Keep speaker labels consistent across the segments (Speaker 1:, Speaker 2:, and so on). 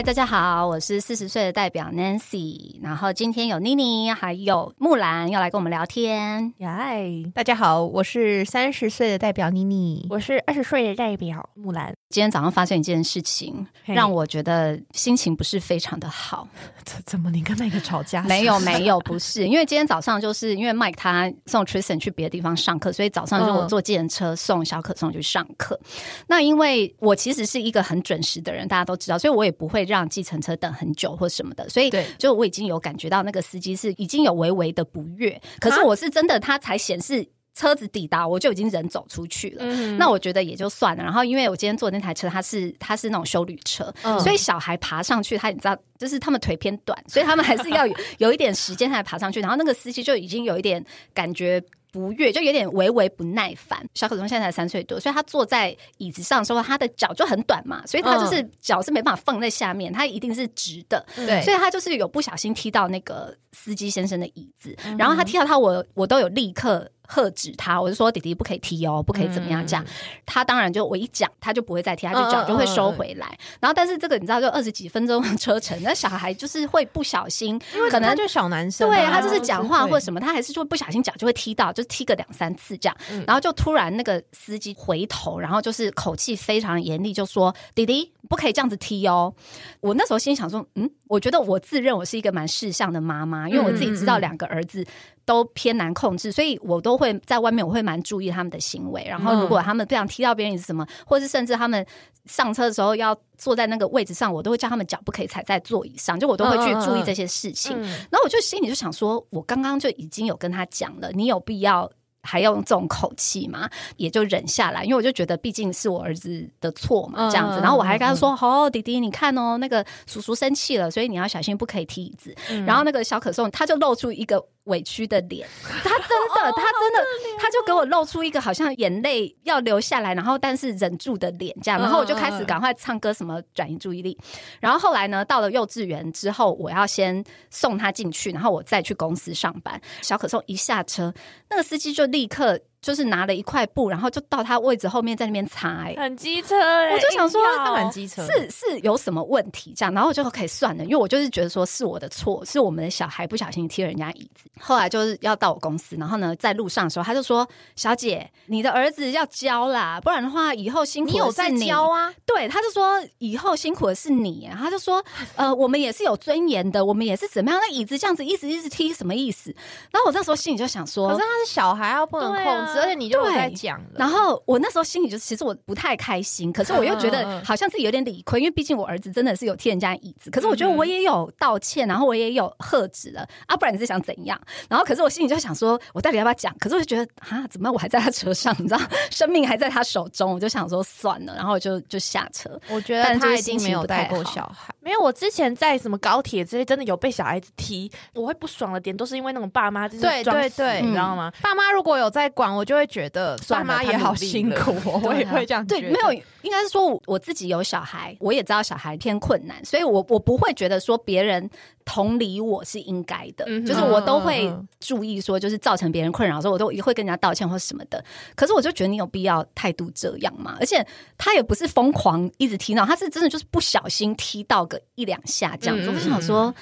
Speaker 1: 嗨，大家好，我是四十岁的代表 Nancy，然后今天有妮妮还有木兰要来跟我们聊天。
Speaker 2: 嗨，大家好，我是三十岁的代表妮妮，
Speaker 3: 我是二十岁的代表木兰。
Speaker 1: 今天早上发生一件事情，让我觉得心情不是非常的好。
Speaker 2: 怎怎么你跟麦克吵架？
Speaker 1: 没有没有，不是，因为今天早上就是因为 Mike 他送 Tristan 去别的地方上课，所以早上就我坐计程车送小可送去上课。那因为我其实是一个很准时的人，大家都知道，所以我也不会让计程车等很久或什么的。所以就我已经有感觉到那个司机是已经有微微的不悦，可是我是真的，他才显示。车子抵达，我就已经人走出去了。那我觉得也就算了。然后，因为我今天坐那台车，它是它是那种修旅车，所以小孩爬上去，他你知道，就是他们腿偏短，所以他们还是要有 有一点时间才爬上去。然后那个司机就已经有一点感觉。不悦，就有点微微不耐烦。小可松现在才三岁多，所以他坐在椅子上的时候，他的脚就很短嘛，所以他就是脚是没办法放在下面，他一定是直的。
Speaker 2: 对，
Speaker 1: 所以他就是有不小心踢到那个司机先生的椅子，然后他踢到他，我我都有立刻。喝止他，我就说弟弟不可以踢哦，不可以怎么样这样。他当然就我一讲，他就不会再踢，他就脚就会收回来。然后，但是这个你知道，就二十几分钟车程，那小孩就是会不小心，可能
Speaker 2: 就小男生，
Speaker 1: 对他就是讲话或者什么，他还是就会不小心脚就会踢到，就踢个两三次这样。然后就突然那个司机回头，然后就是口气非常严厉，就说弟弟不可以这样子踢哦。我那时候心想说，嗯，我觉得我自认我是一个蛮识相的妈妈，因为我自己知道两个儿子。都偏难控制，所以我都会在外面，我会蛮注意他们的行为。然后，如果他们不想踢到别人是什么，或是甚至他们上车的时候要坐在那个位置上，我都会叫他们脚不可以踩在座椅上，就我都会去注意这些事情。然后我就心里就想说，我刚刚就已经有跟他讲了，你有必要。还要用这种口气嘛，也就忍下来，因为我就觉得毕竟是我儿子的错嘛，这样子。然后我还跟他说：“哦，弟弟，你看哦，那个叔叔生气了，所以你要小心，不可以踢椅子。”然后那个小可颂他就露出一个委屈的脸，他真的，他真的，他就给我露出一个好像眼泪要流下来，然后但是忍住的脸这样。然后我就开始赶快唱歌，什么转移注意力。然后后来呢，到了幼稚园之后，我要先送他进去，然后我再去公司上班。小可颂一下车，那个司机就。立刻。就是拿了一块布，然后就到他位置后面在那边擦，
Speaker 3: 很机车。
Speaker 1: 我就想说，
Speaker 2: 他蛮机车，
Speaker 1: 是是有什么问题这样，然后我就可以算了，因为我就是觉得说是我的错，是我们的小孩不小心踢人家椅子。后来就是要到我公司，然后呢，在路上的时候，他就说：“小姐，你的儿子要教啦，不然的话以后辛苦。”
Speaker 2: 你有在教啊？
Speaker 1: 对，他就说以后辛苦的是你。他就说：“呃，我们也是有尊严的，我们也是怎么样？那椅子这样子一直一直踢，什么意思？”然后我那时候心里就想说：“
Speaker 2: 可是他是小孩，啊不能控制，而且你就在。”讲，
Speaker 1: 然后我那时候心里就其实我不太开心，可是我又觉得好像自己有点理亏，因为毕竟我儿子真的是有踢人家椅子，可是我觉得我也有道歉，然后我也有喝止了啊，不然你是想怎样？然后可是我心里就想说，我到底要不要讲？可是我就觉得啊，怎么我还在他车上，你知道，生命还在他手中，我就想说算了，然后我就就下车。
Speaker 2: 我觉得他已经没有带过小孩，
Speaker 3: 没有。我之前在什么高铁这些真的有被小孩子踢，我会不爽的点都是因为那种爸妈就是
Speaker 2: 对对对，
Speaker 3: 你知道吗？
Speaker 2: 爸妈如果有在管，我就会觉得爸妈也好。辛苦，我也会这样。
Speaker 1: 对，没有，应该是说我自己有小孩，我也知道小孩偏困难，所以我我不会觉得说别人同理我是应该的，就是我都会注意说，就是造成别人困扰的时候，我都也会跟人家道歉或什么的。可是我就觉得你有必要态度这样嘛？而且他也不是疯狂一直踢闹，他是真的就是不小心踢到个一两下这样子。我就想说，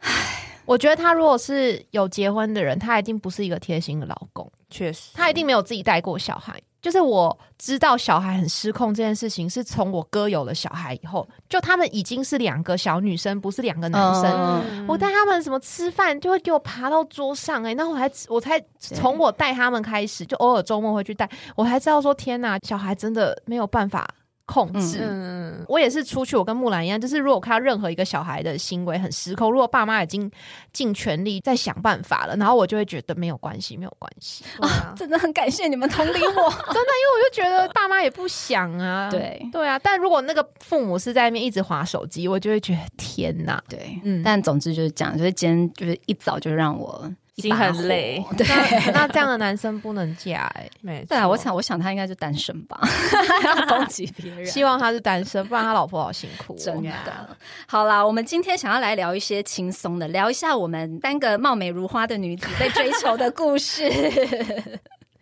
Speaker 2: 唉。我觉得他如果是有结婚的人，他一定不是一个贴心的老公。
Speaker 3: 确实，
Speaker 2: 他一定没有自己带过小孩。就是我知道小孩很失控这件事情，是从我哥有了小孩以后，就他们已经是两个小女生，不是两个男生。我带他们什么吃饭，就会给我爬到桌上哎，那我还我才从我带他们开始，就偶尔周末会去带，我还知道说天哪，小孩真的没有办法。控制，嗯，我也是出去，我跟木兰一样，就是如果看到任何一个小孩的行为很失控，如果爸妈已经尽全力在想办法了，然后我就会觉得没有关系，没有关系。
Speaker 1: 啊，真的很感谢你们同理我，真的，因为
Speaker 2: 我就觉得爸妈也不想啊，
Speaker 1: 对。
Speaker 2: 对啊，但如果那个父母是在那边一直划手机，我就会觉得天哪，
Speaker 1: 对，嗯，但总之就是讲，就是今天就是一早就让我
Speaker 3: 心很累
Speaker 1: 对。
Speaker 2: 那那这样的男生不能嫁哎、
Speaker 3: 没
Speaker 1: 对啊，我想，我想他应该就单身吧，要攻击别人。
Speaker 2: 希望他是单身，不然他老婆好辛苦、哦。
Speaker 1: 真的，好啦，我们今天想要来聊一些轻松的，聊一下我们三个貌美如花的女子被追求的故事。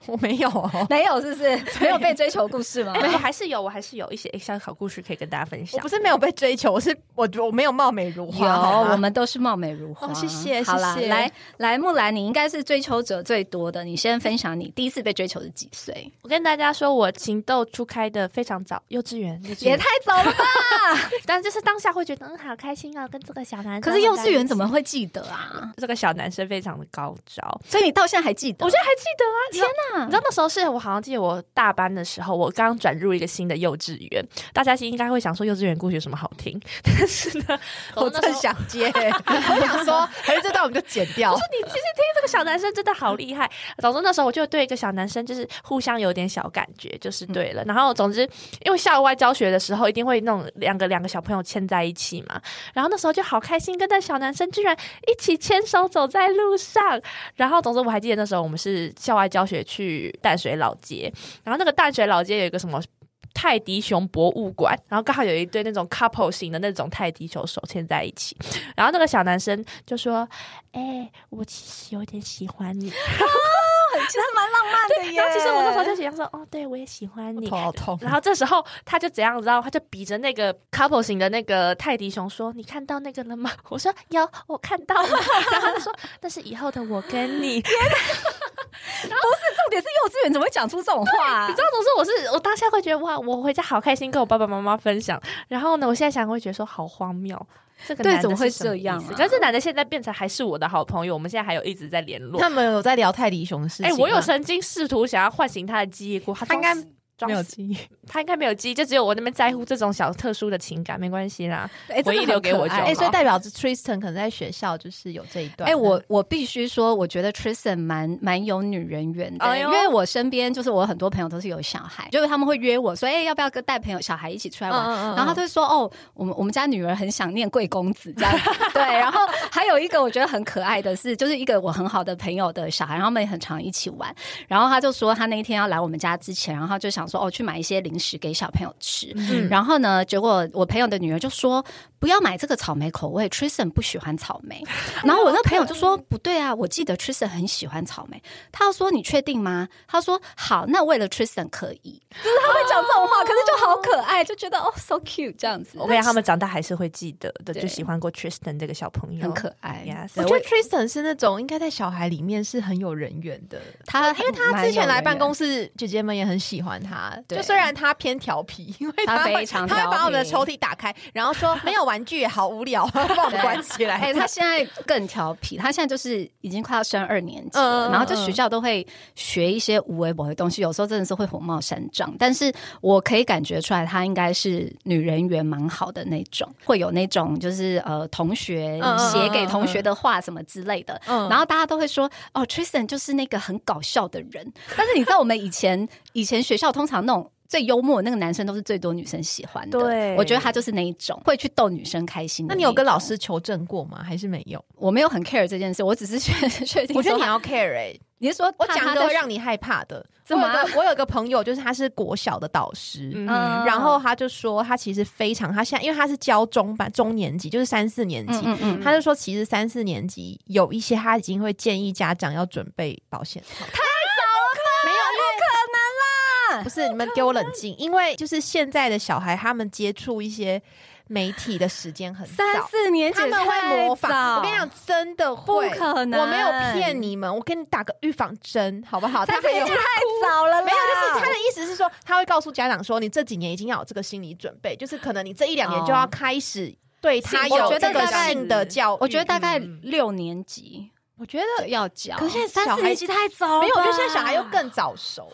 Speaker 2: 我没有哦，
Speaker 1: 没有，是不是？没有被追求故事吗？
Speaker 3: 哎，我还是有，我还是有一些小好故事可以跟大家分享
Speaker 2: 我不。是没有被追求，我是我我没有貌美如，花。有
Speaker 1: 我们都是貌美如花。
Speaker 2: 哦谢谢
Speaker 1: 好啦，
Speaker 2: 谢谢
Speaker 1: 来来，木兰，你应该是追求者最多的，你先分享你第一次被追求是几岁？
Speaker 3: 我跟大家说，我情窦初开的非常早，幼稚园，
Speaker 1: 也太早了吧！
Speaker 3: 但就是当下会觉得嗯好开心啊，跟这个小男生。
Speaker 1: 可是幼稚园怎么？会记得啊？
Speaker 3: 这个小男生非常的高招，
Speaker 1: 所以你到现在还记得？
Speaker 3: 我现在还记得啊！
Speaker 1: 天哪！
Speaker 3: 你知道那时候是我好像记得我大班的时候，我刚转入一个新的幼稚园，大家应该会想说幼稚园故事有什么好听？但是呢，
Speaker 2: 我正想接，我想说，还是这段我们就剪掉。
Speaker 3: 你其实听这个小男生真的好厉害。总之那时候我就对一个小男生就是互相有点小感觉，就是对了。然后总之因为校外教学的时候一定会那种两个两个小朋友牵在一起嘛，然后那时候就好开心，跟那小男生居然一起牵手走在路上。然后总之我还记得那时候我们是校外教学去去淡水老街，然后那个淡水老街有一个什么。泰迪熊博物馆，然后刚好有一对那种 couple 型的那种泰迪熊手牵在一起，然后那个小男生就说：“哎、我其实有点喜欢你。
Speaker 1: 其实蛮浪漫的”耶。
Speaker 3: 然后其实我那时候就想说：“哦，对我也喜欢你。
Speaker 2: 头好痛”。
Speaker 3: 然后这时候他就怎样，你知道？他就比着那个 couple 型的那个泰迪熊说：“你看到那个了吗？” 我说：“有，我看到了。” 然后他就说：“那是以后的我跟你。”
Speaker 1: 不是重点是幼稚园怎么会讲出这种话、啊
Speaker 3: 你知道，总是我是我当下会觉得哇，我回家好开心，跟我爸爸妈妈分享。然后呢，我现在想会觉得说好荒谬，这个男的
Speaker 1: 对怎么会这样
Speaker 3: 可是这男的现在变成还是我的好朋友，我们现在还有一直在联络。
Speaker 2: 他们有在聊泰迪熊的事情
Speaker 3: 哎、
Speaker 2: 吗。
Speaker 3: 我有曾经试图想要唤醒他的记忆过，他
Speaker 2: 他应该没有记忆。
Speaker 3: 他应该没有记忆，就只有我那边在乎这种小特殊的情感，没关系啦。
Speaker 1: 哎
Speaker 3: 回忆留给我就好
Speaker 2: 哎、所以代表着 Tristan 可能在学校就是有这一段。
Speaker 1: 哎、我我必须说，我觉得 Tristan 蛮蛮有女人缘的，
Speaker 3: 哎
Speaker 1: 因为我身边就是我很多朋友都是有小孩，就是他们会约我说，哎、要不要跟带朋友小孩一起出来玩？
Speaker 2: 嗯嗯嗯
Speaker 1: 然后他就说，哦，我们我们家女儿很想念贵公子这样子，对。然后还有一个我觉得很可爱的是，就是一个我很好的朋友的小孩，然后他们也很常一起玩。然后他就说，他那一天要来我们家之前，然后他就想说，哦，去买一些零食给小朋友吃。
Speaker 2: 嗯
Speaker 1: 然后呢，结果我朋友的女儿就说不要买这个草莓口味，Tristan 不喜欢草莓。然后我那朋友就说 不对啊，我记得 Tristan 很喜欢草莓。他就说你确定吗？他说好，那为了 Tristan 可以，就是他会讲这种话，可是就好可爱，就觉得哦 so cute 这样子，
Speaker 3: 我跟你讲，他们长大还是会记得的，就喜欢过 Tristan 这个小朋友，
Speaker 1: 很可爱。
Speaker 3: Yes
Speaker 2: 我觉得 Tristan 是那种应该在小孩里面是很有人缘的。
Speaker 1: 他
Speaker 2: 因为他之前来办公
Speaker 1: 室，
Speaker 2: 室，姐姐们也很喜欢他。
Speaker 1: 对
Speaker 2: 就虽然他偏调皮，因为
Speaker 1: 他
Speaker 2: 会
Speaker 1: 非常
Speaker 2: 他会把我们的抽屉打开，然后说没有玩具，好无聊，把我们关起来。
Speaker 1: 哎、他现在更调皮，他现在就是已经快要升二年级了，
Speaker 2: 嗯嗯
Speaker 1: 然后就学校都会学一些无微博的东西，有时候真的是会火冒三丈。但是我可以感觉出来，他应该是女人缘蛮好的那种，会有那种就是呃同学写给同学的话什么之类的。
Speaker 2: 嗯
Speaker 1: 然后大家都会说哦，Tristan 就是那个很搞笑的人。但是你知道，我们以前以前学校通常那种。最幽默的那个男生都是最多女生喜欢的，
Speaker 3: 对
Speaker 1: 我觉得他就是那一种会去逗女生开心的
Speaker 2: 那你有跟老师求证过吗？还是没有？
Speaker 1: 我没有很 care 这件事，我只是确 确定。
Speaker 2: 我觉得你，要 care 哎、
Speaker 1: 你是说
Speaker 2: 我讲个
Speaker 1: 怕他在
Speaker 2: 会让你害怕的。
Speaker 1: 怎么啊
Speaker 2: 我有个朋友，就是他是国小的导师。
Speaker 3: 嗯
Speaker 1: 嗯
Speaker 2: 然后他就说，他其实非常，他现在因为他是教中班中年级，就是三四年级，
Speaker 1: 嗯嗯
Speaker 2: 他就说，其实三四年级有一些他已经会建议家长要准备保险套。
Speaker 1: 不
Speaker 2: 是你们给我冷静，因为就是现在的小孩，他们接触一些媒体的时间很
Speaker 1: 三
Speaker 2: 早。
Speaker 1: 四年级
Speaker 2: 他们会模仿，我跟你
Speaker 1: 讲，
Speaker 2: 真的会，
Speaker 1: 不可能
Speaker 2: 我没有骗你们，我给你打个预防针，好不好？他还有
Speaker 1: 三四年级太早了啦，
Speaker 2: 没有，就是他的意思是说，他会告诉家长说，你这几年已经要有这个心理准备，就是可能你这一两年就要开始对他有这个性的教育。
Speaker 1: 我觉得大概
Speaker 3: 嗯
Speaker 1: 六年级
Speaker 2: 我觉得
Speaker 1: 要教，
Speaker 2: 可是现在
Speaker 1: 三四年级太早了，
Speaker 2: 没有，我觉得现在小孩又更早熟。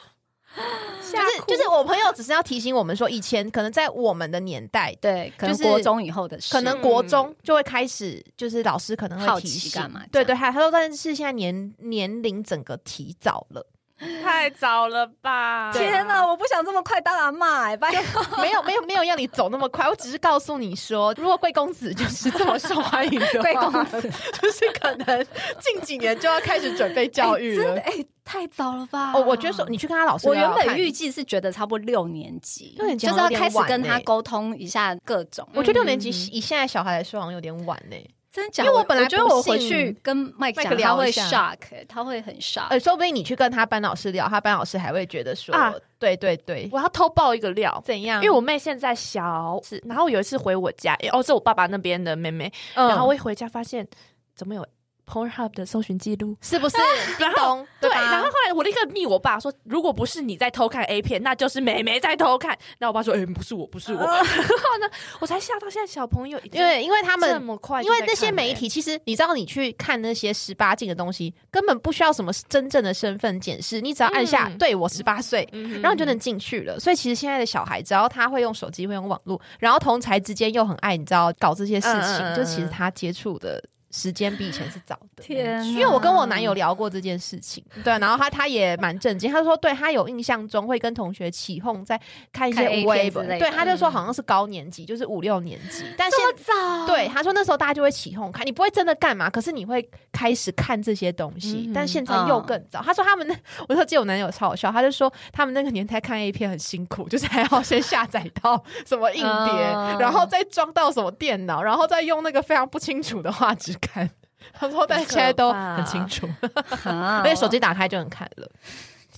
Speaker 2: 就是就是，我朋友只是要提醒我们说，以前可能在我们的年代，
Speaker 1: 对，可能
Speaker 2: 就是
Speaker 1: 国中以后的事，
Speaker 2: 可能国中就会开始，就是老师可能会提醒
Speaker 1: 干嘛
Speaker 2: 对对，还他说，但是现在年年龄整个提早了，
Speaker 3: 太早了吧？
Speaker 1: 天哪，我不想这么快当阿妈哎，拜托。
Speaker 2: 没有没有没有要你走那么快，我只是告诉你说，如果贵公子就是这么受欢迎的话，
Speaker 1: 贵公子
Speaker 2: 就是可能近几年就要开始准备教育了。
Speaker 1: 真的哎，太早了吧？
Speaker 2: 哦，我觉得说你去跟他老师
Speaker 1: 我原本预计是觉得差不多六年级，
Speaker 2: 六年级
Speaker 1: 就是要开始跟他沟通一下各种。
Speaker 2: 我觉得六年级
Speaker 3: 嗯
Speaker 2: 以现在小孩来说好像有点晚呢。
Speaker 1: 真的假的？
Speaker 2: 因为我本来
Speaker 1: 我觉得我回去跟麦
Speaker 2: 麦克
Speaker 1: 讲，他会
Speaker 2: 聊一下
Speaker 1: shock，欸他会很 shock。
Speaker 2: 呃，说不定你去跟他班老师聊，他班老师还会觉得说，
Speaker 3: 啊
Speaker 2: 对对对，
Speaker 3: 我要偷爆一个料。
Speaker 2: 怎样？
Speaker 3: 因为我妹现在小是，然后我有一次回我家，诶哦，是我爸爸那边的妹妹，
Speaker 2: 嗯
Speaker 3: 然后我一回家发现怎么有 Pornhub 的搜寻记录，
Speaker 2: 是不是
Speaker 3: 然后
Speaker 2: 咚
Speaker 3: 对，然后后来我立刻密我爸说，如果不是你在偷看 A 片，那就是美眉在偷看。然后我爸说，哎、不是我，不是我。然后呢，我才吓到现在小朋友
Speaker 2: 因为因为他
Speaker 3: 这。么快
Speaker 2: 因为那些媒体，其实你知道，你去看那些十八禁的东西，根本不需要什么真正的身份检视，你只要按下“
Speaker 3: 嗯
Speaker 2: 对我十八岁”，
Speaker 3: 嗯
Speaker 2: 然后你就能进去了。所以其实现在的小孩，只要他会用手机、会用网络，然后同才之间又很爱，你知道搞这些事情，
Speaker 3: 嗯嗯嗯
Speaker 2: 就其实他接触的时间比以前是早的。
Speaker 1: 天，
Speaker 2: 因为我跟我男友聊过这件事情，对，然后他他也蛮震惊，他说对他有印象中会跟同学起哄，在看一些
Speaker 1: 看 A 片
Speaker 2: 对，他就说好像是高年级，就是五六年级，但
Speaker 1: 是早，
Speaker 2: 对他说那时候大家就会起哄看，你不会真的干嘛，可是你会开始看这些东西，
Speaker 3: 嗯
Speaker 2: 但现在又更早。他说他们那，我说记得我男友超好笑，他就说他们那个年代看 A 片很辛苦，就是还要先下载到什么硬碟，
Speaker 1: 嗯。
Speaker 2: 然后再装到什么电脑，然后再用那个非常不清楚的画质看。他说，但现在都很清楚，
Speaker 1: 啊，
Speaker 2: 而且手机打开就能看了。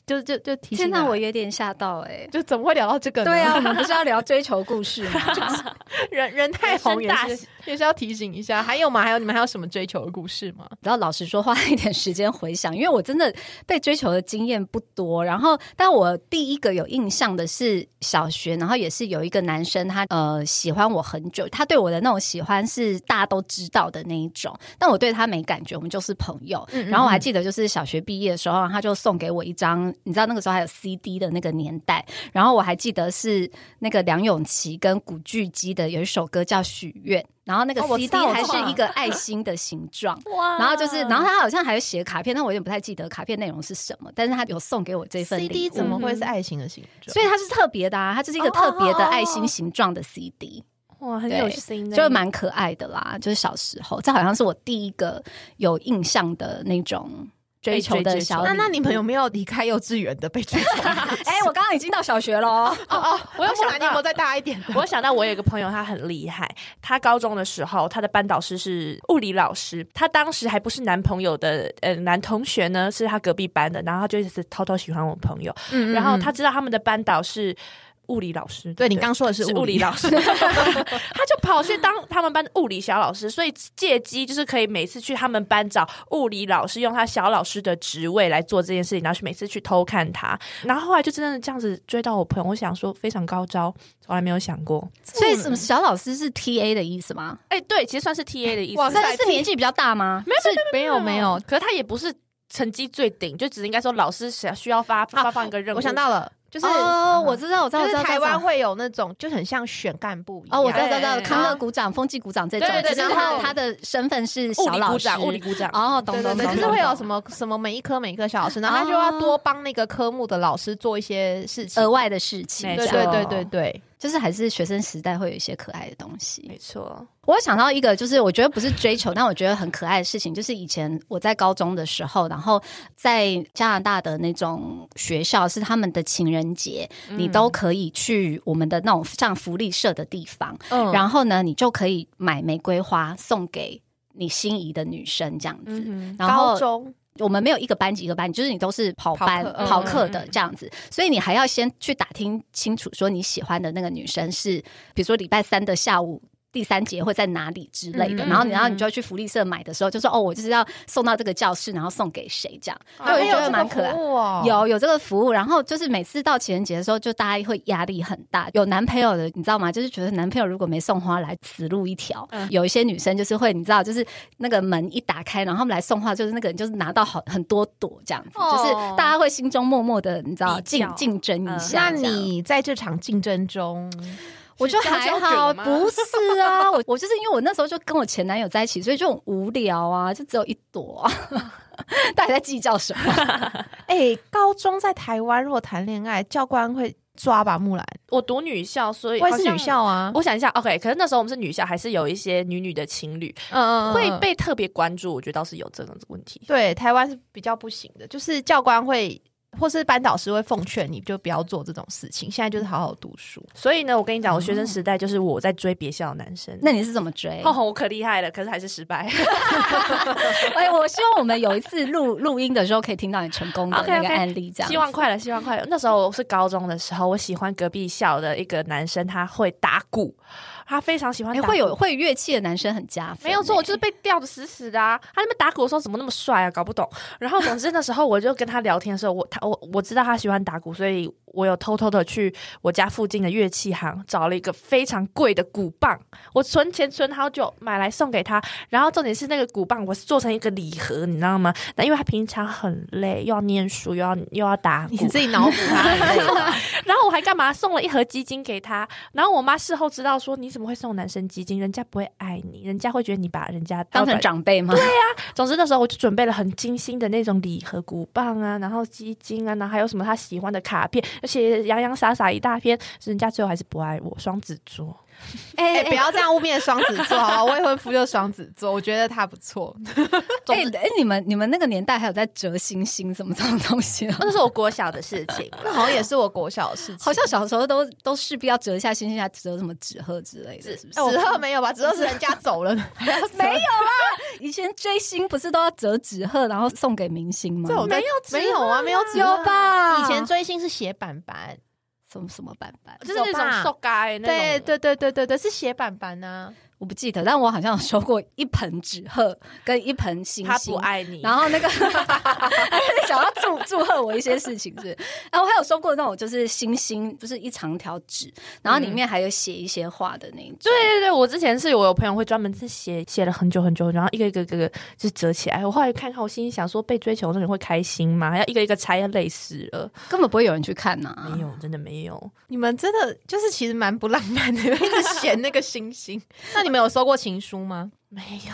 Speaker 2: 就就就提醒
Speaker 1: 天哪，我有点吓到哎。
Speaker 2: 就怎么会聊到这个呢？
Speaker 1: 对啊，我们不是要聊追求故事吗？
Speaker 2: 人人太红也是也是要提醒一下。还有吗？还有你们还有什么追求的故事吗？
Speaker 1: 然后老实说，花一点时间回想，因为我真的被追求的经验不多。然后，但我第一个有印象的是小学，然后也是有一个男生，他呃喜欢我很久，他对我的那种喜欢是大家都知道的那一种，但我对他没感觉，我们就是朋友。
Speaker 2: 嗯
Speaker 1: 然后我还记得，就是小学毕业的时候，他就送给我一张，你知道那个时候还有 CD 的那个年代，然后我还记得是那个梁咏琪跟古巨基的有一首歌叫《许愿》，然后那个 CD 还是一个爱心的形状。
Speaker 3: 哇
Speaker 1: 然后就是，然后他好像还有写卡片，但我有点不太记得卡片内容是什么。但是他有送给我这份
Speaker 2: CD 怎么会是爱心的形状？
Speaker 1: 所以它是特别的啊，它就是一个特别的爱心形状的 CD，
Speaker 3: 哇，很有心的，
Speaker 1: 就蛮可爱的啦。就是小时候，这好像是我第一个有印象的那种追求的。
Speaker 2: 那那你们有没有离开幼稚园的被追求？
Speaker 1: 哎、我刚刚已经到小学了哦。
Speaker 2: 哦哦，
Speaker 3: 我有想到
Speaker 2: 你有没有再大一点的？
Speaker 3: 我想到我有一个朋友，他很厉害。他高中的时候，他的班导师是物理老师，他当时还不是男朋友的呃男同学呢，是他隔壁班的，然后他就一直偷偷喜欢我朋友。
Speaker 2: 嗯
Speaker 3: 然后他知道他们的班导是物理老师，
Speaker 2: 对
Speaker 3: 不
Speaker 2: 你刚说的是
Speaker 3: 是
Speaker 2: 物理
Speaker 3: 物理老师，他就跑去当他们班的物理小老师，所以借机就是可以每次去他们班找物理老师，用他小老师的职位来做这件事情，然后去每次去偷看他，然后后来就真的这样子追到我朋友，我想说非常高招，从来没有想过。
Speaker 1: 所以什么小老师是 T A 的意思吗？
Speaker 3: 哎、对，其实算是 T A 的意思，
Speaker 2: 哇
Speaker 1: 真的是年纪比较大吗？
Speaker 2: 没有没有没有，
Speaker 3: 可是他也不是成绩最顶，就只是应该说老师想需要发发放一个任务。
Speaker 2: 我想到了，就是
Speaker 1: 哦，我知道，我知道，
Speaker 2: 台湾会有那种就很像选干部一样。
Speaker 1: 哦，我知道，知道，康乐鼓掌、风纪鼓掌这种，
Speaker 3: 对对对
Speaker 1: 只是他他的身份是小老师，
Speaker 3: 鼓掌，物理鼓掌。
Speaker 1: 哦，懂懂懂，
Speaker 2: 就是会有什么什么每一科每一科小老师，然后他就要多帮那个科目的老师做一些事情。
Speaker 1: 额外的事情，
Speaker 2: 对对对对对，
Speaker 1: 就是还是学生时代会有一些可爱的东西
Speaker 3: 没。错，
Speaker 1: 我有想到一个，就是我觉得不是追求，但我觉得很可爱的事情，就是以前我在高中的时候，然后在加拿大的那种学校，是他们的情人节，
Speaker 2: 嗯
Speaker 1: 你都可以去我们的那种像福利社的地方，
Speaker 2: 嗯
Speaker 1: 然后呢，你就可以买玫瑰花送给你心仪的女生，这样子。
Speaker 3: 嗯
Speaker 1: 然后
Speaker 2: 高中
Speaker 1: 我们没有一个班级一个班级，就是你都是跑班
Speaker 2: 跑课
Speaker 1: 的这样子，所以你还要先去打听清楚，说你喜欢的那个女生是，比如说礼拜三的下午。第三节会在哪里之类的，然后你然后你就要去福利社买的时候，就说哦，我就是要送到这个教室，然后送给谁这样，
Speaker 2: 啊
Speaker 1: 我就觉得
Speaker 2: 还有这个
Speaker 1: 蛮可爱
Speaker 2: 服。务哦
Speaker 1: 有有这个服务，然后就是每次到情人节的时候，就大家会压力很大。有男朋友的，你知道吗？就是觉得男朋友如果没送花来，死路一条。
Speaker 3: 嗯
Speaker 1: 有一些女生就是会，你知道，就是那个门一打开，然后他们来送花，就是那个人就是拿到好很多朵这样子，
Speaker 3: 哦
Speaker 1: 就是大家会心中默默的，你知道竞竞争一
Speaker 3: 嗯
Speaker 1: 下。
Speaker 2: 那你在这场竞争中，
Speaker 1: 我就还好，不是啊，我 我就是因为我那时候就跟我前男友在一起，所以就很无聊啊，就只有一朵、啊。到底在计较什么？
Speaker 2: 哎、高中在台湾如果谈恋爱，教官会抓吧？木兰，
Speaker 3: 我读女校，所以
Speaker 2: 我也是女校啊。
Speaker 3: 我想一下，OK，可是那时候我们是女校，还是有一些女女的情侣
Speaker 2: 嗯
Speaker 3: 会被特别关注，我觉得倒是有这个问题。
Speaker 2: 对台湾是比较不行的，就是教官会或是班导师会奉劝你就不要做这种事情。现在就是好好读书。
Speaker 3: 所以呢，我跟你讲，我学生时代就是我在追别校的男生。
Speaker 1: 那你是怎么追？
Speaker 3: 哦，我可厉害了，可是还是失败。
Speaker 1: 哎，我希望我们有一次录录音的时候可以听到你成功的那个案例，这样子。
Speaker 3: 希望快了，希望快了。那时候我是高中的时候，我喜欢隔壁校的一个男生，他会打鼓，他非常喜欢。
Speaker 1: 会有会乐器的男生很加分。
Speaker 3: 没有错，
Speaker 1: 哎
Speaker 3: 我就是被吊的死死的啊！他那边打鼓的时候怎么那么帅啊？搞不懂。然后总之那时候我就跟他聊天的时候，我他我我知道他喜欢打鼓，所以我有偷偷的去我家附近的乐器行找了一个非常贵的鼓棒，我存钱存好久买来送给他。然后重点是那个鼓棒我是做成一个礼盒，你知道吗？那因为他平常很累，又要念书，又要又要打鼓，
Speaker 2: 你自己脑补他很累吧
Speaker 3: 然后我还干嘛送了一盒基金给他？然后我妈事后知道说你怎么会送男生基金？人家不会爱你，人家会觉得你把人家
Speaker 1: 当成长辈吗？
Speaker 3: 对呀 总之那时候我就准备了很精心的那种礼盒鼓棒啊，然后基金啊，然后还有什么他喜欢的卡片，而且洋洋洒洒一大篇，人家最后还是不爱我。双子座，
Speaker 2: 哎、不要这样污蔑双子座好不好？未婚夫就是双子座，我觉得他不错。
Speaker 1: 哎哎，你们你们那个年代还有在折星星什么这种东西啊？
Speaker 3: 那是我国小的事情。
Speaker 2: 那好像也是我国小的事情，
Speaker 1: 好像小时候都都势必要折一下星星，还折什么纸鹤之类的，是不是？
Speaker 2: 纸鹤没有吧？纸鹤是人家走了，
Speaker 1: 没有啦，以前追星不是都要折纸鹤，然后送给明星吗？
Speaker 2: 这我
Speaker 3: 没有纸
Speaker 2: 没有啊，没有纸鹤
Speaker 1: 有吧
Speaker 2: 以前追星是写板板，
Speaker 1: 什么什么板板，
Speaker 3: 就是那种塑胶那种，
Speaker 2: 对对对对对对，是斜板板啊。
Speaker 1: 我不记得，但我好像有收过一盆纸鹤跟一盆星
Speaker 3: 他
Speaker 1: 星
Speaker 3: 不。爱你，
Speaker 1: 然后那个 想要祝祝贺我一些事情是，然后还有收过那种就是星星，就是一长条纸，然后里面还有写一些话的那一种。
Speaker 3: 对对对，我之前是我有朋友会专门是写写了很久很久，然后一个一个一个一个就折起来。我后来看看，我心里想说，被追求的人会开心吗？还要一个一个拆，要累死了。
Speaker 1: 根本不会有人去看呐、
Speaker 3: 没有，真的没有。
Speaker 2: 你们真的就是其实蛮不浪漫的，一直写那个星星。那你没有收过情书吗？
Speaker 3: 没有，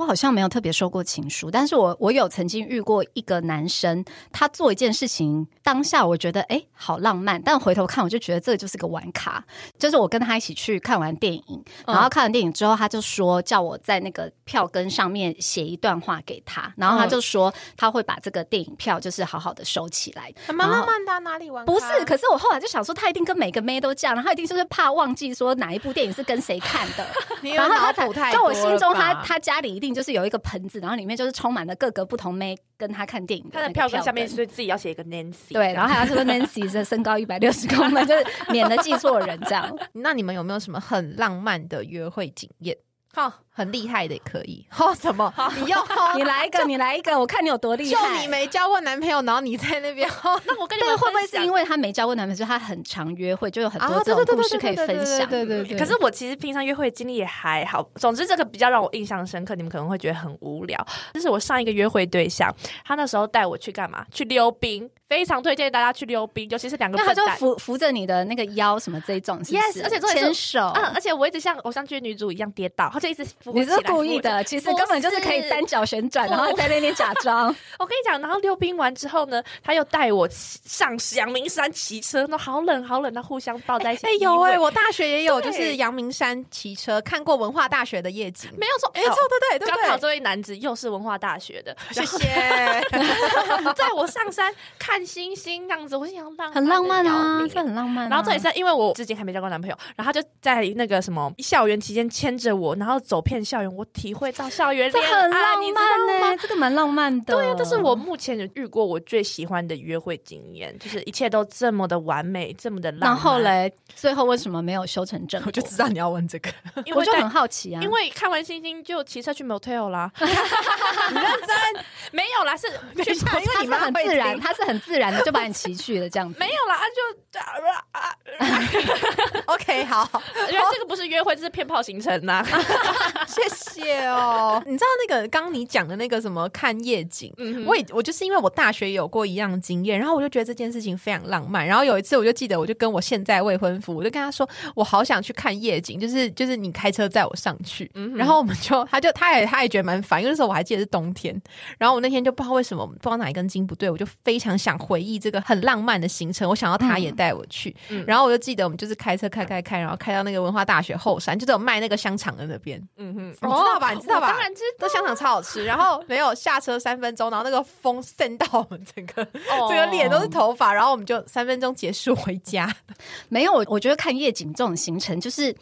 Speaker 1: 我好像没有特别收过情书，但是我我有曾经遇过一个男生，他做一件事情，当下我觉得哎、诶好浪漫，但回头看我就觉得这就是个玩卡。就是我跟他一起去看完电影，然后看完电影之后，他就说叫我在那个票根上面写一段话给他，然后他就说他会把这个电影票就是好好的收起来。
Speaker 2: 还蛮浪漫的啊、哪里玩？
Speaker 1: 不是，可是我后来就想说，他一定跟每个妹都这样，然后他一定就是怕忘记说哪一部电影是跟谁看的，然后他才
Speaker 2: 太
Speaker 1: 在我心中他，他家里一定就是有一个盆子，然后里面就是充满了各个不同妹跟他看电影的
Speaker 3: 他的
Speaker 1: 那个
Speaker 3: 票根下面
Speaker 1: 根
Speaker 3: 所以自己要写一个 Nancy，
Speaker 1: 对，然后还要说 Nancy 的身高一百六十公分，就是免得记错人这样。
Speaker 2: 那你们有没有什么很浪漫的约会经验？
Speaker 3: 好，
Speaker 2: 很厉害的也可以。哦，什么？你又
Speaker 1: 你来一个，你来一个，我看你有多厉害
Speaker 2: 就
Speaker 1: 害。
Speaker 2: 你没交过男朋友，然后你在那边哦
Speaker 3: 那我跟你
Speaker 1: 会不会是
Speaker 3: 享
Speaker 1: 因为他没交过男朋友，所以他很常约会，就有很多
Speaker 2: 啊
Speaker 1: 这种
Speaker 2: 对对对
Speaker 1: 故事可以分享？
Speaker 2: 对对对
Speaker 3: 可是我其实平常约会经历也还好，总之这个比较让我印象深刻，你们可能会觉得很无聊。这是我上一个约会对象，他那时候带我去干嘛？去溜冰，非常推荐大家去溜冰，尤其是两个
Speaker 1: 那他就
Speaker 3: 蛋。
Speaker 1: 扶扶着你的那个腰什么这一种，是不
Speaker 3: Yes，
Speaker 1: 是
Speaker 3: 而且重点是
Speaker 1: 牵手。
Speaker 3: 嗯，而且我一直像偶像剧女主一样跌倒，他就一直扶我
Speaker 1: 你是故意的，其实根本就是可以单脚旋转，然后在那边假装。
Speaker 3: 我跟你讲，然后溜冰完之后呢，他又带我上阳明山骑车，那好冷好冷，那互相抱在一起。
Speaker 2: 哎有哎、
Speaker 3: 哎，
Speaker 2: 我大学也有，就是阳明山骑车，看过文化大学的夜景。
Speaker 3: 没有错，
Speaker 2: 哎、错对对对
Speaker 3: 刚好这位男子又是文化大学的，
Speaker 2: 谢谢。
Speaker 3: 在我上山看星星，这样子，我心想浪
Speaker 1: 很浪漫啊
Speaker 3: 要，命
Speaker 1: 这很浪漫、啊。
Speaker 3: 然后这也是因为我至今还没交过男朋友，然后他就在那个什么校园期间牵着我，然后走遍校园，我体会到校园
Speaker 1: 这
Speaker 3: 恋爱，
Speaker 1: 很浪漫呢、
Speaker 3: 吗？
Speaker 1: 这个蛮浪漫的。
Speaker 3: 对呀、这是我目前有遇过我最喜欢的约会经验，就是一切都这么的完美，这么的浪漫。
Speaker 1: 然后，嘞，最后为什么没有修成正果？
Speaker 2: 我就知道你要问这个，
Speaker 3: 因 为
Speaker 1: 我就很好奇啊，
Speaker 3: 因为看完星星就骑车去 motel 啦。你 认真？没有啦，是去
Speaker 2: 下因为你们
Speaker 1: 很自然，
Speaker 2: 听
Speaker 1: 他是很自然的就把你骑去了这样子。
Speaker 3: 没有啦，啊就啊啊啊！
Speaker 2: OK 好，
Speaker 3: 因为这个不是约会，这是骗炮行程呐、
Speaker 2: 谢谢哦。你知道那个刚你讲的那个什么看夜景，我也我就是因为我大学有过一样的经验，然后我就觉得这件事情非常浪漫。然后有一次我就记得，我就跟我现在未婚夫，我就跟他说，我好想去看夜景，就是就是你开车载我上去，然后我们就他就他也他也觉得蛮烦，因为那时候我还记得是冬天，然后我那天就不知道为什么不知道哪一根筋不对，我就非常想回忆这个很浪漫的行程，我想要他也带我去，嗯。然后我就记得我们就是开车开开开，然后开到那个文化大学后山，就有卖那个香肠的那边，嗯哼，你知道吧？你知道吧？
Speaker 3: 当然知
Speaker 2: 道，那香肠超好吃。然后没有下车三分钟，然后那个风渗到我们整个整个脸都是头发，然后我们就三分钟结束回家。
Speaker 1: 没有，我我觉得看夜景这种行程就是。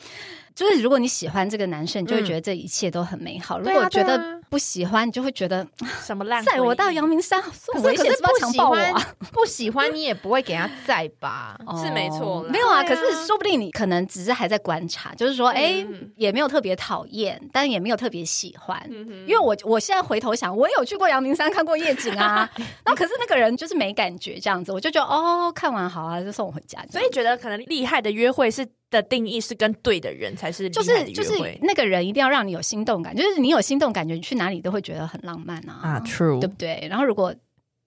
Speaker 1: 就是如果你喜欢这个男生，你就会觉得这一切都很美好；如果觉得不喜欢，你就会觉得
Speaker 3: 什么烂。
Speaker 1: 载我到阳明山，
Speaker 2: 可是不喜欢，不喜欢你也不会给他载吧？
Speaker 3: 是没错，
Speaker 1: 没有啊。可是说不定你可能只是还在观察，就是说，哎，也没有特别讨厌，但也没有特别喜欢。因为我我现在回头想，我有去过阳明山看过夜景啊。那可是那个人就是没感觉，这样子，我就觉得哦，看完好啊，就送我回家。
Speaker 3: 所以觉得可能厉害的约会是。的定义是跟对的人才是，
Speaker 1: 就是就是那个人一定要让你有心动感，就是你有心动感觉，你去哪里都会觉得很浪漫啊，
Speaker 2: 啊，true，
Speaker 1: 对不对？然后如果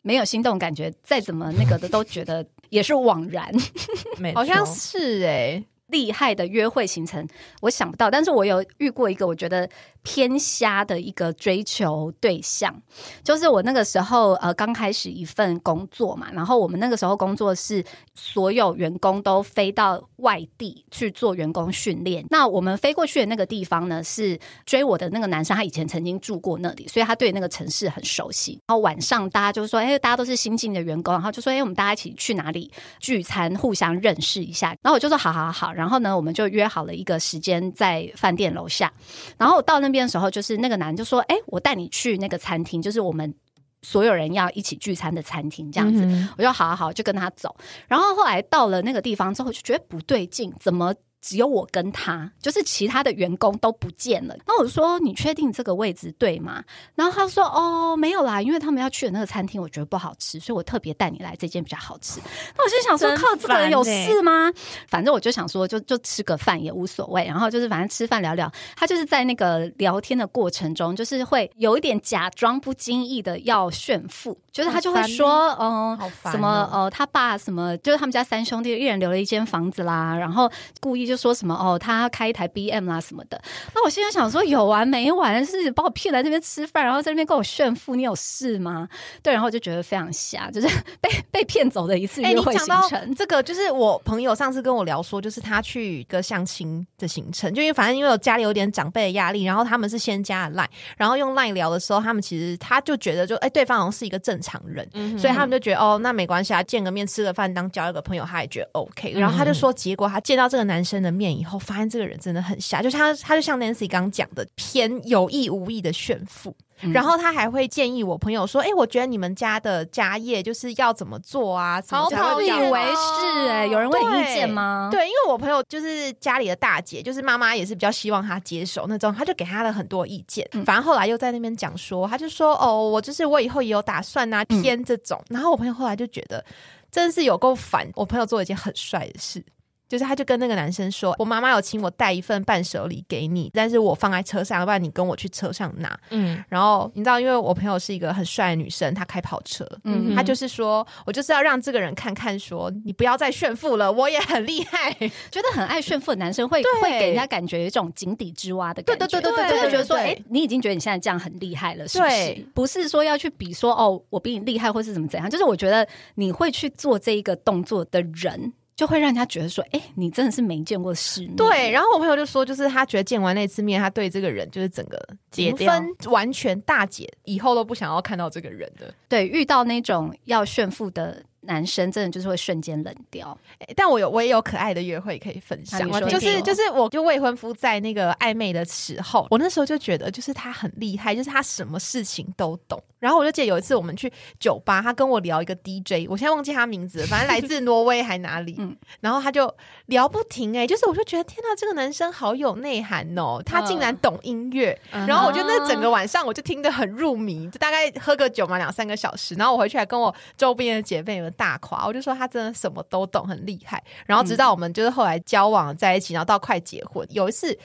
Speaker 1: 没有心动感觉，再怎么那个的都觉得也是枉然，
Speaker 2: 好像是哎，
Speaker 1: 厉害的约会行程我想不到，但是我有遇过一个，我觉得。偏瞎的一个追求对象，就是我那个时候呃刚开始一份工作嘛，然后我们那个时候工作是所有员工都飞到外地去做员工训练。那我们飞过去的那个地方呢，是追我的那个男生，他以前曾经住过那里，所以他对那个城市很熟悉。然后晚上大家就说，哎，大家都是新进的员工，然后就说，哎，我们大家一起去哪里聚餐，互相认识一下。然后我就说，好好好。然后呢，我们就约好了一个时间在饭店楼下。然后到那。边的时候，就是那个男就说：“哎，我带你去那个餐厅，就是我们所有人要一起聚餐的餐厅，这样子。”我就好好好，就跟他走。然后后来到了那个地方之后，就觉得不对劲，怎么？只有我跟他，就是其他的员工都不见了。那我说：“你确定这个位置对吗？”然后他说：“哦，没有啦，因为他们要去的那个餐厅，我觉得不好吃，所以我特别带你来这间比较好吃。”那我就想说：“靠，这个人有事吗？”反正我就想说，就就吃个饭也无所谓。然后就是反正吃饭聊聊，他就是在那个聊天的过程中，就是会有一点假装不经意的要炫富，就是他就会说：“嗯，什么呃，他爸什么，就是他们家三兄弟一人留了一间房子啦，然后故意。”就说什么哦，他开一台 B M 啦什么的。那我现在想说，有完没完？是把我骗来这边吃饭，然后在那边跟我炫富，你有事吗？对，然后我就觉得非常瞎，就是被 被骗走的一次约会行程。
Speaker 2: 这个就是我朋友上次跟我聊说，就是他去一个相亲的行程，就因为反正因为我家里有点长辈的压力，然后他们是先加了 Line，然后用 Line 聊的时候，他们其实他就觉得就哎，对方好像是一个正常人，所以他们就觉得哦，那没关系啊，见个面吃个饭当交一个朋友，他也觉得 OK。然后他就说，结果他见到这个男生。的面以后，发现这个人真的很瞎，就是他，他就像 Nancy 刚刚讲的，偏有意无意的炫富。然后他还会建议我朋友说：“哎，我觉得你们家的家业就是要怎么做啊？
Speaker 1: 好自以为是哎，有人问意见吗？
Speaker 2: 对，因为我朋友就是家里的大姐，就是妈妈也是比较希望他接手那种，他就给他了很多意见。反正后来又在那边讲说，他就说：哦，我就是我以后也有打算啊，偏这种。然后我朋友后来就觉得，真的是有够烦。我朋友做了一件很帅的事。”就是他就跟那个男生说：“我妈妈有请我带一份伴手礼给你，但是我放在车上，要不然你跟我去车上拿。”嗯，然后你知道，因为我朋友是一个很帅的女生，她开跑车，嗯，她就是说我就是要让这个人看看，说你不要再炫富了，我也很厉害。
Speaker 1: 觉得很爱炫富的男生会会给人家感觉有一种井底之蛙的感觉，
Speaker 2: 对对对对对，
Speaker 1: 就觉得说，哎，你已经觉得你现在这样很厉害了，是不是？不是说要去比说哦，我比你厉害，或是怎么怎样？就是我觉得你会去做这一个动作的人。就会让人家觉得说，哎，你真的是没见过世面。
Speaker 2: 对，然后我朋友就说，就是他觉得见完那次面，他对这个人就是整个
Speaker 1: 解
Speaker 2: 分完全大解，以后都不想要看到这个人的。
Speaker 1: 对，遇到那种要炫富的。男生真的就是会瞬间冷掉，
Speaker 2: 但我有我也有可爱的约会可以分享，就是就是我就未婚夫在那个暧昧的时候，我那时候就觉得就是他很厉害，就是他什么事情都懂。然后我就记得有一次我们去酒吧，他跟我聊一个 DJ，我现在忘记他名字，反正来自挪威还哪里，然后他就聊不停哎，就是我就觉得天呐，这个男生好有内涵哦，他竟然懂音乐。然后我就那整个晚上我就听得很入迷，就大概喝个酒嘛两三个小时，然后我回去还跟我周边的姐妹们。大夸，我就说他真的什么都懂，很厉害。然后直到我们就是后来交往在一起，然后到快结婚，有一次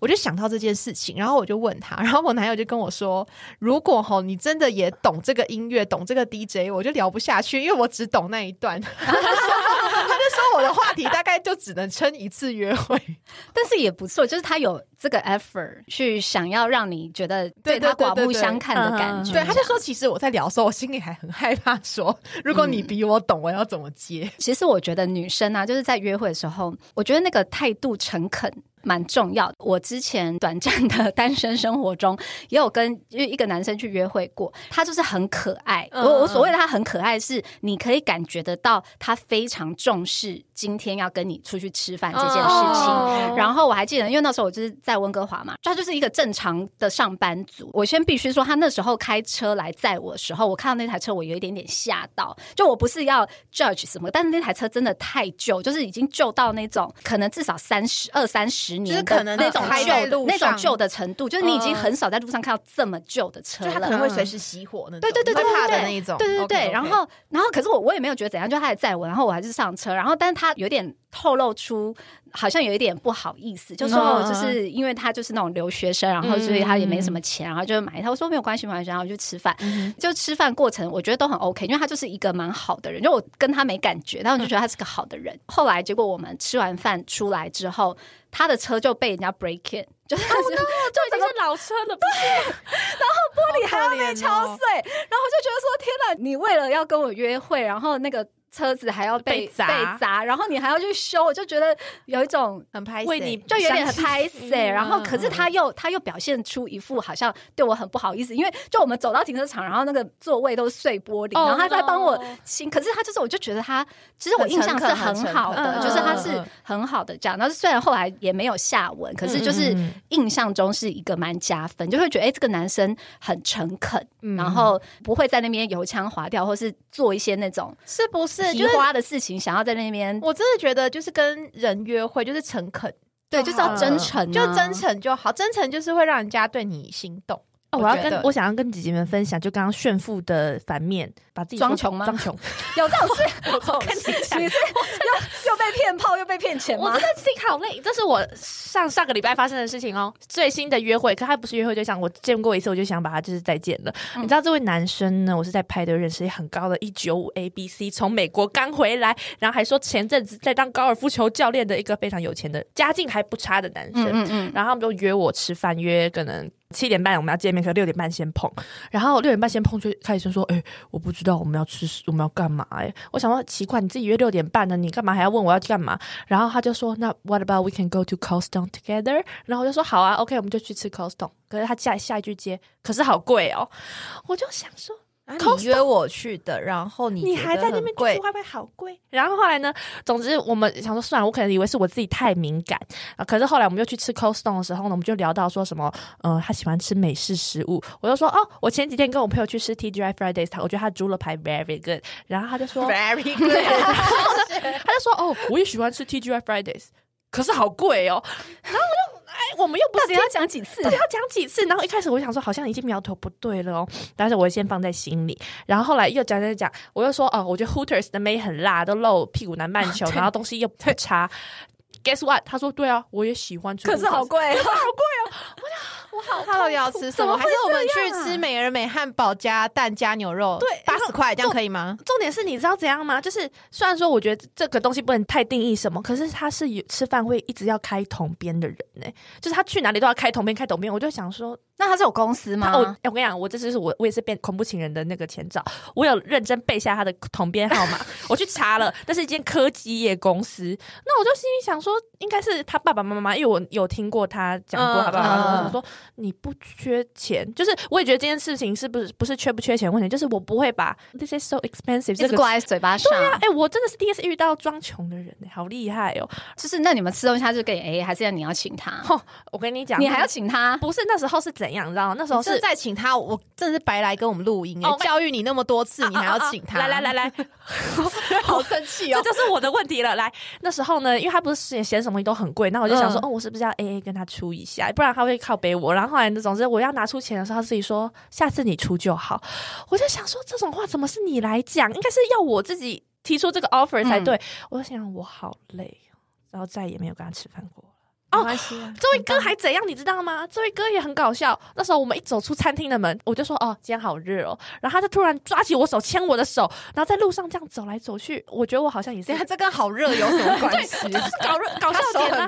Speaker 2: 我就想到这件事情，然后我就问他，然后我男友就跟我说：“如果吼你真的也懂这个音乐，懂这个 DJ，我就聊不下去，因为我只懂那一段。”他就说我的话题大概就只能撑一次约会，
Speaker 1: 但是也不错，就是他有这个 effort 去想要让你觉得对他刮目相看的感觉。
Speaker 2: 对，他就说其实我在聊的时候，我心里还很害怕，说如果你比我懂，我要怎么接？
Speaker 1: 其实我觉得女生啊，就是在约会的时候，我觉得那个态度诚恳。蛮重要的。我之前短暂的单身生活中，也有跟一个男生去约会过。他就是很可爱。我我所谓的他很可爱，是你可以感觉得到他非常重视今天要跟你出去吃饭这件事情。然后我还记得，因为那时候我就是在温哥华嘛，他就是一个正常的上班族。我先必须说，他那时候开车来载我的时候，我看到那台车，我有一点点吓到。就我不是要 judge 什么，但是那台车真的太旧，就是已经旧到那种可能至少三十二三十。
Speaker 2: 就是可能那种
Speaker 1: 旧那种旧的程度，就是你已经很少在路上看到这么旧的车了。
Speaker 2: 就它可能会随时熄火那种，
Speaker 1: 对对对对
Speaker 2: 怕的那一种。
Speaker 1: 对对对，然后然后可是我我也没有觉得怎样，就他还载我，然后我还是上车，然后但是他有点透露出。好像有一点不好意思，就说就是因为他就是那种留学生，然后所以他也没什么钱，然后就买一套。我说没有关系，没关系，然后就吃饭。就吃饭过程，我觉得都很 OK，因为他就是一个蛮好的人。就我跟他没感觉，但我就觉得他是个好的人。后来结果我们吃完饭出来之后，他的车就被人家 break in，就是就
Speaker 3: 已经是老车了，对。
Speaker 1: 然后玻璃还要被敲碎，然后就觉得说天哪，你为了要跟我约会，然后那个。车子还要被
Speaker 3: 被
Speaker 1: 砸，然后你还要去修，我就觉得有一种
Speaker 2: 很拍，
Speaker 3: 为你
Speaker 1: 就有点很拍死。然后，可是他又他又表现出一副好像对我很不好意思，因为就我们走到停车场，然后那个座位都是碎玻璃，然后他在帮我清。可是他就是，我就觉得他其实我印象是很好的，就是他是很好的这样。但是虽然后来也没有下文，可是就是印象中是一个蛮加分，就会觉得哎，这个男生很诚恳，然后不会在那边油腔滑调，或是做一些那种
Speaker 2: 是不是？
Speaker 1: 提花的事情，想要在那边，
Speaker 2: 我真的觉得就是跟人约会，就是诚恳，
Speaker 1: 对，就是要真诚，
Speaker 2: 就真诚就好，真诚就是会让人家对你心动。
Speaker 3: 哦，我要跟我想要跟姐姐们分享，就刚刚炫富的反面，把自己
Speaker 1: 装穷吗？
Speaker 3: 装穷
Speaker 1: 有这种事？我跟你讲，你是又又被骗炮又被骗钱吗？
Speaker 3: 我真的心好累。这是我上上个礼拜发生的事情哦。最新的约会，可他不是约会对象，我见过一次，我就想把他就是再见了。你知道这位男生呢？我是在派对认识，很高的，一九五 A B C，从美国刚回来，然后还说前阵子在当高尔夫球教练的一个非常有钱的，家境还不差的男生。嗯嗯，然后他们就约我吃饭，约可能。七点半我们要见面，可是六点半先碰，然后六点半先碰就开始说：“哎，我不知道我们要吃，我们要干嘛？”哎，我想说奇怪，你自己约六点半的，你干嘛还要问我要去干嘛？然后他就说：“那 What about we can go to Colston together？” 然后我就说：“好啊，OK，我们就去吃 Colston。”可是他下下一句接：“可是好贵哦。”我就想说。
Speaker 2: 你约我去的，然后你
Speaker 3: 你还在那边贵，会不会好贵？然后后来呢？总之我们想说算了，我可能以为是我自己太敏感啊。可是后来我们又去吃 Coldstone 的时候呢，我们就聊到说什么，嗯，他喜欢吃美式食物。我就说哦，我前几天跟我朋友去吃 TGI Fridays，他我觉得他猪肉排 very good。然后他就说
Speaker 2: very good，
Speaker 3: 他就说哦，我也喜欢吃 TGI Fridays，可是好贵哦。然后我就。哎，我们又不是
Speaker 1: 要讲几次？
Speaker 3: 要讲几次？然后一开始我想说，好像已经苗头不对了哦，但是我先放在心里。然后后来又讲讲讲，我又说哦，我觉得 Hooters 的妹很辣，都露屁股男半球，然后东西又不差。Guess what？他说对啊，我也喜欢吃，
Speaker 1: 可是好贵，
Speaker 3: 好贵哦！我
Speaker 2: 我好，他到底要吃什么？还是我们去吃美而美汉堡加蛋加牛肉？
Speaker 3: 对，
Speaker 2: 八十块这样可以吗？
Speaker 3: 重点是你知道怎样吗？就是虽然说我觉得这个东西不能太定义什么，可是他是有吃饭会一直要开同边的人呢，就是他去哪里都要开同边开同边。我就想说。
Speaker 1: 那他是有公司吗？
Speaker 3: 哦我跟你讲，我这就是我我也是变恐怖情人的那个前兆，我有认真背下他的同编号码，我去查了，那是一间科技业公司。那我就心里想说，应该是他爸爸妈妈，因为我有听过他讲过他爸爸妈妈说你不缺钱，就是我也觉得这件事情是不是不是缺不缺钱问题，就是我不会把 this is so expensive 这个
Speaker 1: 挂在嘴巴上。
Speaker 3: 对啊，哎，我真的是第一次遇到装穷的人，好厉害哦！
Speaker 1: 就是那你们吃东西他就给 A，还是要你要请他？
Speaker 3: 我跟你讲，
Speaker 1: 你还要请他？
Speaker 3: 不是那时候是怎？怎样？你知道吗？那时候是
Speaker 2: 再请他，我真的是白来跟我们录音哎！教育你那么多次，你还要请他？
Speaker 3: 来来来来，
Speaker 2: 好生气
Speaker 3: 哦！这就是我的问题了。来，那时候呢，因为他不是嫌嫌什么东西都很贵，那我就想说，哦，我是不是要 A A 跟他出一下？不然他会靠背我。然后后来，总之我要拿出钱的时候，他自己说下次你出就好。我就想说，这种话怎么是你来讲？应该是要我自己提出这个 offer 才对。我就想，我好累，然后再也没有跟他吃饭过。
Speaker 2: 没关系啊，
Speaker 3: 这位哥还怎样，你知道吗？这位哥也很搞笑。那时候我们一走出餐厅的门，我就说：“哦，今天好热哦。”然后他就突然抓起我手，牵我的手，然后在路上这样走来走去。我觉得我好像也是
Speaker 2: 这跟好热有什么关系？
Speaker 3: 就是搞热 搞笑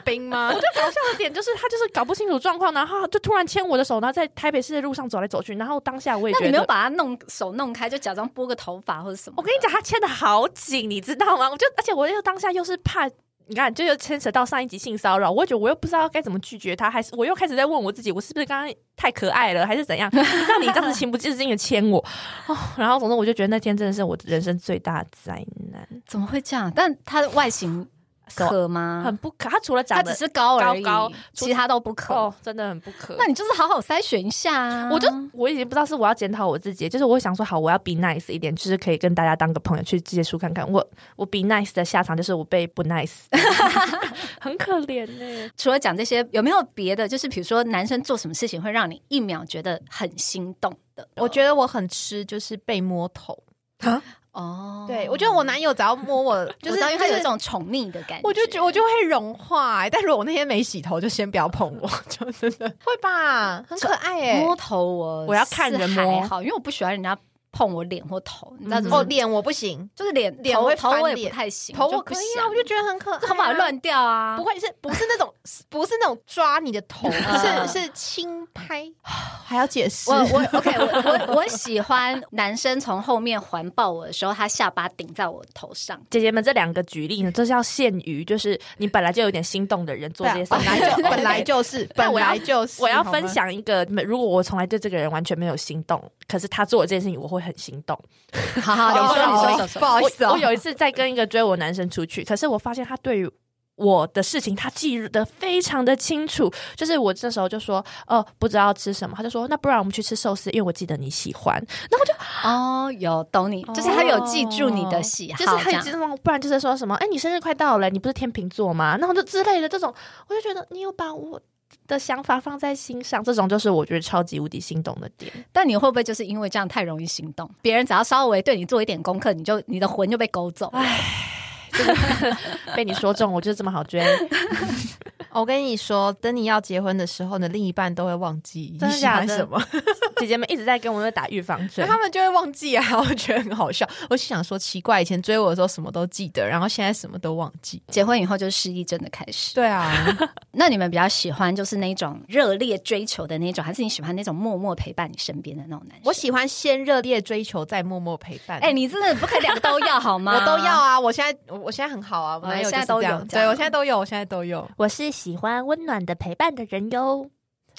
Speaker 3: 点
Speaker 2: 吗
Speaker 3: 我？觉得搞笑的点就是他就是搞不清楚状况，然后就突然牵我的手，然后在台北市的路上走来走去，然后当下我也觉得
Speaker 1: 那你没有把他弄手弄开，就假装拨个头发或者什么？
Speaker 3: 我跟你讲，他牵的好紧，你知道吗？我就而且我又当下又是怕，你看，这就牵扯到上一集性骚扰，我觉得我又不知道该怎么拒绝他，还是我又开始在问我自己，我是不是刚刚太可爱了，还是怎样，让你当时情不自禁的牵我？哦，然后总之我就觉得那天真的是我人生最大灾难，
Speaker 1: 怎么会这样？但他的外形可吗？
Speaker 3: 很不可。他除了长得
Speaker 1: 他只是高而已，
Speaker 3: 高高
Speaker 1: 其他都不可。
Speaker 3: 哦，真的很不可。
Speaker 1: 那你就是好好筛选一下啊！
Speaker 3: 我就我已经不知道是我要检讨我自己，就是我想说好，我要 be nice 一点，就是可以跟大家当个朋友去接触看看。我我 be nice 的下场就是我被不 nice，很可怜呢、
Speaker 1: 除了讲这些，有没有别的？就是比如说，男生做什么事情会让你一秒觉得很心动的？
Speaker 2: 我觉得我很吃，就是被摸头。
Speaker 1: 哦，
Speaker 2: 对，我觉得我男友只要摸我，就是
Speaker 1: 他有一种宠溺的感觉。
Speaker 2: 我就觉我就会融化、欸。但如果我那天没洗头，就先不要碰我，就真的会吧，很可爱哎、
Speaker 1: 摸头我
Speaker 3: 我要看人摸
Speaker 1: 好，因为我不喜欢人家碰我脸或头，你知道，就是、
Speaker 2: 哦，脸我不行，
Speaker 1: 就是脸
Speaker 2: 脸会
Speaker 1: 头头我也不太行，
Speaker 2: 头我可以啊，我就觉得很可爱、啊，
Speaker 1: 头发乱掉啊，
Speaker 2: 不会是不是那种不是那种抓你的头，
Speaker 1: 嗯
Speaker 2: 是是轻拍，还要解释。
Speaker 1: 我我 OK，我我我喜欢男生从后面环抱我的时候，他下巴顶在我头上。
Speaker 3: 姐姐们这两个举例呢，这是要限于就是你本来就有点心动的人做这些事
Speaker 2: 本来就
Speaker 3: 情。
Speaker 2: 本来就是本来就是，
Speaker 3: 我要分享一个，如果我从来对这个人完全没有心动，可是他做了这件事情，我会很心动。
Speaker 1: 好好，你说你说
Speaker 2: 不好意思哦，
Speaker 3: 我我有一次在跟一个追我男生出去，可是我发现他对于我的事情，他记得非常的清楚。就是我这时候就说，哦，不知道吃什么，他就说，那不然我们去吃寿司，因为我记得你喜欢。
Speaker 1: 哦，有懂你，就是他有记住你的喜好，
Speaker 3: 就是他
Speaker 1: 这样
Speaker 3: 也知道，不然就是说什么，哎，你生日快到了，你不是天秤座吗？然后就之类的这种，我就觉得你有把我。的想法放在心上，这种就是我觉得超级无敌心动的点。
Speaker 1: 但你会不会就是因为这样太容易心动？别人只要稍微对你做一点功课，你就你的魂就被勾走了。
Speaker 3: 被你说中，我就这么好追，
Speaker 2: 我跟你说，等你要结婚的时候呢，另一半都会忘记你喜欢什么，
Speaker 3: 姐姐们一直在跟我们打预防针。
Speaker 2: 他们就会忘记啊，我觉得很好笑。我就想说，奇怪，以前追我的时候什么都记得，然后现在什么都忘记。
Speaker 1: 结婚以后就是失忆症的开始。
Speaker 2: 对啊，
Speaker 1: 那你们比较喜欢就是那种热烈追求的那种，还是你喜欢那种默默陪伴你身边的那种男生？
Speaker 2: 我喜欢先热烈追求，再默默陪伴。
Speaker 1: 哎、你真的不可以两个都要好吗？
Speaker 2: 我都要。啊！我现在我我现在很好啊，我男友
Speaker 1: 现在都有
Speaker 2: 对我现在都有，我现在都有。
Speaker 3: 我是喜欢温暖的陪伴的人哟。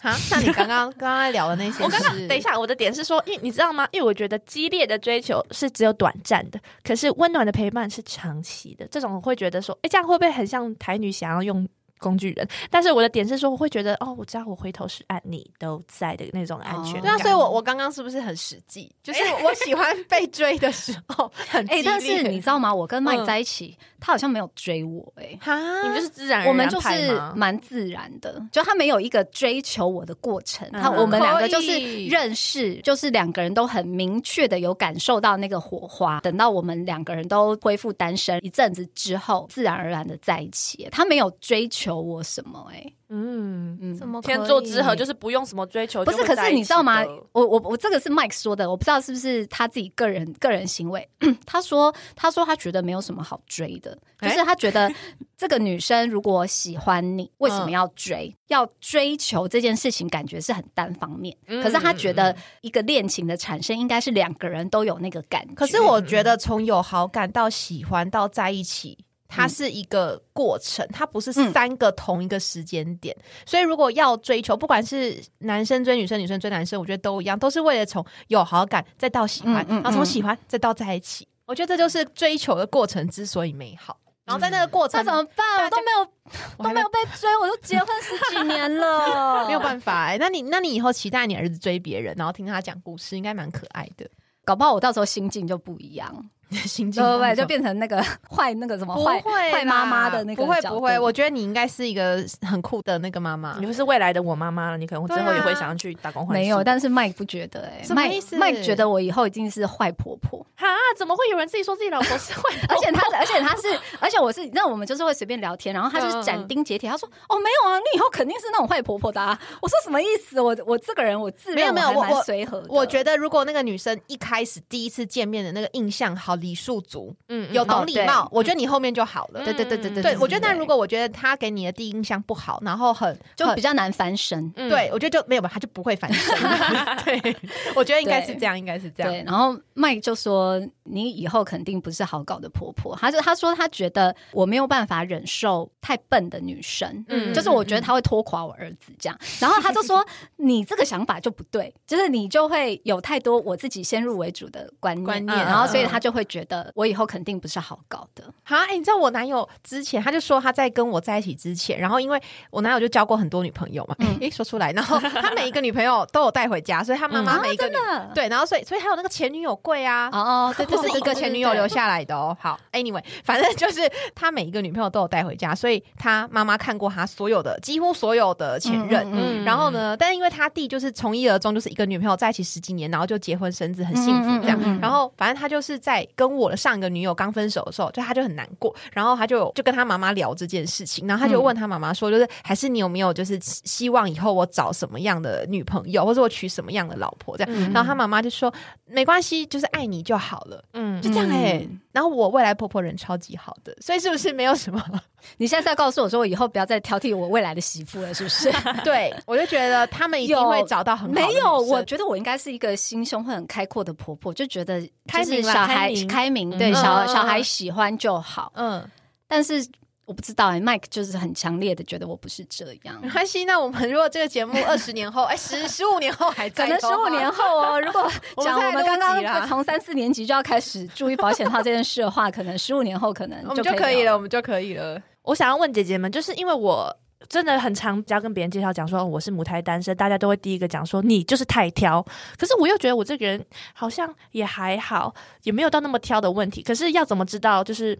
Speaker 2: 啊，像你刚刚 刚刚在聊的那些，
Speaker 3: 我刚刚等一，下，我的点是说，因为你知道吗？因为我觉得激烈的追求是只有短暂的，可是温暖的陪伴是长期的。这种我会觉得说，哎，这样会不会很像台女想要用工具人？但是我的点是说，我会觉得哦，我知道我回头是岸，你都在的那种安全感。
Speaker 2: 对啊，所以我我刚刚是不是很实际？就是我喜欢被追的时候很
Speaker 1: 哎、
Speaker 2: 烈，
Speaker 1: 但是你知道吗？我跟麦
Speaker 2: 嗯
Speaker 1: 在一起，他好像没有追我、哎。
Speaker 2: 哈，
Speaker 3: 你们就是自然然
Speaker 1: 我们就是蛮自然的，就他没有一个追求我的过程，
Speaker 3: 嗯
Speaker 1: 他我们两个就是认识，就是两个人都很明确的有感受到那个火花。等到我们两个人都恢复单身一阵子之后，自然而然的在一起。他没有追求我什么、哎，
Speaker 3: 嗯，
Speaker 1: 嗯，
Speaker 2: 怎么
Speaker 3: 天作之合就是是不用什么追求
Speaker 1: 不？
Speaker 3: 是
Speaker 1: 可是你知道吗？我我我这个是 Mike 说的，我不知道是不是他自己个人个人行为。他说他说他觉得没有什么好追的，就是他觉得这个女生如果喜欢你，为什么要追？要追求这件事情，感觉是很单方面。
Speaker 3: 嗯
Speaker 1: 可是他觉得一个恋情的产生，应该是两个人都有那个感觉。
Speaker 2: 可是我觉得从有好感到喜欢到在一起。它是一个过程，它不是
Speaker 1: 嗯
Speaker 2: 三个同一个时间点，所以如果要追求，不管是男生追女生，女生追男生，我觉得都一样，都是为了从有好感再到喜欢，
Speaker 1: 嗯嗯
Speaker 2: 然后从喜欢再到在一起。我觉得这就是追求的过程之所以美好。然后在那个过程，
Speaker 1: 那怎么办？我都没有
Speaker 2: 我
Speaker 1: 都没有被追，我都结婚十几年了，
Speaker 2: 没有办法哎、那你那你以后期待你儿子追别人，然后听他讲故事，应该蛮可爱的。
Speaker 1: 搞不好我到时候心境就不一样。
Speaker 2: 心境
Speaker 1: 对不对？就变成那个 坏那个什么坏坏妈妈的那个
Speaker 2: 不会不会，我觉得你应该是一个很酷的那个妈妈
Speaker 3: 你。会是未来的我妈妈了，你可能之后也会想要去打工。
Speaker 1: 没有，但是麦不觉得哎、麦
Speaker 2: 什么意思
Speaker 1: 麦觉得我以后一定是坏婆婆，
Speaker 3: 哈，怎么会有人自己说自己老婆是坏
Speaker 1: 而且他，而且他是，而且我是，那我们就是会随便聊天，然后他就是斩钉截铁，他说：“哦，没有啊，你以后肯定是那种坏婆婆的啊。”我说：“什么意思？我我这个人我自
Speaker 2: 没有没有我我
Speaker 1: 随和的，
Speaker 2: 我觉得如果那个女生一开始第一次见面的那个印象好礼数足，
Speaker 3: 嗯
Speaker 2: 有懂礼貌，我觉得你后面就好了。
Speaker 1: 对对对对对
Speaker 2: 对，我觉得那如果我觉得他给你的第一印象不好，然后很很
Speaker 1: 就比较难翻身。
Speaker 3: 嗯
Speaker 2: 对，我觉得就没有吧，他就不会翻身。对，我觉得应该是这样，应该是这样。
Speaker 1: 对，然后麦就说：“你以后肯定不是好搞的婆婆。”他就他说他觉得我没有办法忍受太笨的女生，
Speaker 3: 嗯
Speaker 1: 就是我觉得他会拖垮我儿子这样。然后他就说：“ 你这个想法就不对，就是你就会有太多我自己先入为主的观念，
Speaker 2: 观念
Speaker 1: 然后所以
Speaker 3: 嗯
Speaker 1: 他就会觉得我以后肯定不是好搞的。
Speaker 2: 好，哎、你知道我男友之前他就说他在跟我在一起之前，然后因为我男友就交过很多女朋友嘛，哎、说出来，然后他每一个女朋友都有带回家，所以他妈妈
Speaker 1: 嗯
Speaker 2: 每一个对，然后所以所以还有那个前女友柜啊。
Speaker 1: 哦哦，对对对，
Speaker 2: 这是 一个前女友留下来的哦。好，anyway，反正就是他每一个女朋友都有带回家，所以他妈妈看过他所有的几乎所有的前任。
Speaker 1: 嗯
Speaker 2: 然后呢，但是因为他弟就是从一而终，就是一个女朋友在一起十几年，然后就结婚生子，很幸福这样。然后反正他就是在跟我的上一个女友刚分手的时候，就他就很难过，然后他就就跟他妈妈聊这件事情，然后他就问他妈妈说，就是还是你有没有就是希希望以后我找什么样的女朋友，或者我娶什么样的老婆这样。
Speaker 3: 嗯
Speaker 2: 然后他妈妈就说没关系，就是爱你就好了。
Speaker 3: 嗯
Speaker 2: 就这样哎、
Speaker 1: 嗯
Speaker 2: 然后我未来婆婆人超级好的，所以是不是没有什么？
Speaker 1: 你现在在告诉我说，我以后不要再挑剔我未来的媳妇了，是不是？
Speaker 2: 对我就觉得他们一定
Speaker 1: 有
Speaker 2: 会找到很好的
Speaker 1: 没有，我觉得我应该是一个心胸会很开阔的婆婆，就觉得就是
Speaker 3: 开明
Speaker 1: 小孩
Speaker 3: 开明
Speaker 1: 对
Speaker 3: 嗯
Speaker 1: 小
Speaker 2: 嗯
Speaker 1: 小孩喜欢就好。
Speaker 2: 嗯，
Speaker 1: 但是我不知道哎，Mike 就是很强烈的觉得我不是这样
Speaker 2: 没。关系。那我们如果这个节目 二十年后，哎，十十五年后还在，
Speaker 1: 可能十五年后哦，如果
Speaker 2: 我们
Speaker 1: 讲我们刚刚从三四年级就要开始注意保险套这件事的话，可能十五年后可能
Speaker 2: 我们就
Speaker 1: 可
Speaker 2: 可以了，我们就可以了。
Speaker 3: 我想要问姐姐们，就是因为我真的很常只要跟别人介绍讲说哦我是母胎单身，大家都会第一个讲说你就是太挑。可是我又觉得我这个人好像也还好，也没有到那么挑的问题。可是要怎么知道，就是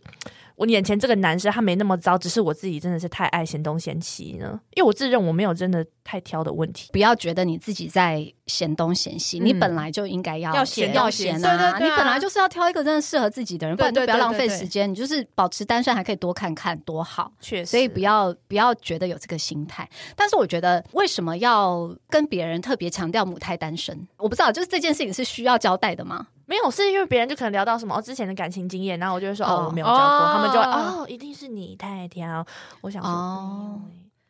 Speaker 3: 我眼前这个男生他没那么糟，只是我自己真的是太爱嫌东嫌西呢？因为我自认我没有真的太挑的问题。
Speaker 1: 不要觉得你自己在嫌东嫌西，
Speaker 2: 嗯
Speaker 1: 你本来就应该要
Speaker 2: 要嫌
Speaker 1: 要
Speaker 2: 要嫌
Speaker 1: 嫌啊！
Speaker 2: 对对对啊
Speaker 1: 你本来就是要挑一个真的适合自己的人，不然就不要浪
Speaker 2: 对对对
Speaker 1: 费时间。你就是保持单身，还可以多看看，多好。
Speaker 3: 确实，
Speaker 1: 所以不要不要觉得有这个心态。但是我觉得，为什么要跟别人特别强调母胎单身？我不知道，就是这件事情是需要交代的吗？
Speaker 3: 没有，是因为别人就可能聊到什么哦之前的感情经验，然后我就会说哦
Speaker 1: 哦。
Speaker 3: 我没有交过，
Speaker 2: 哦
Speaker 3: 他们就会哦。一定是你太挑。我想说
Speaker 1: 哦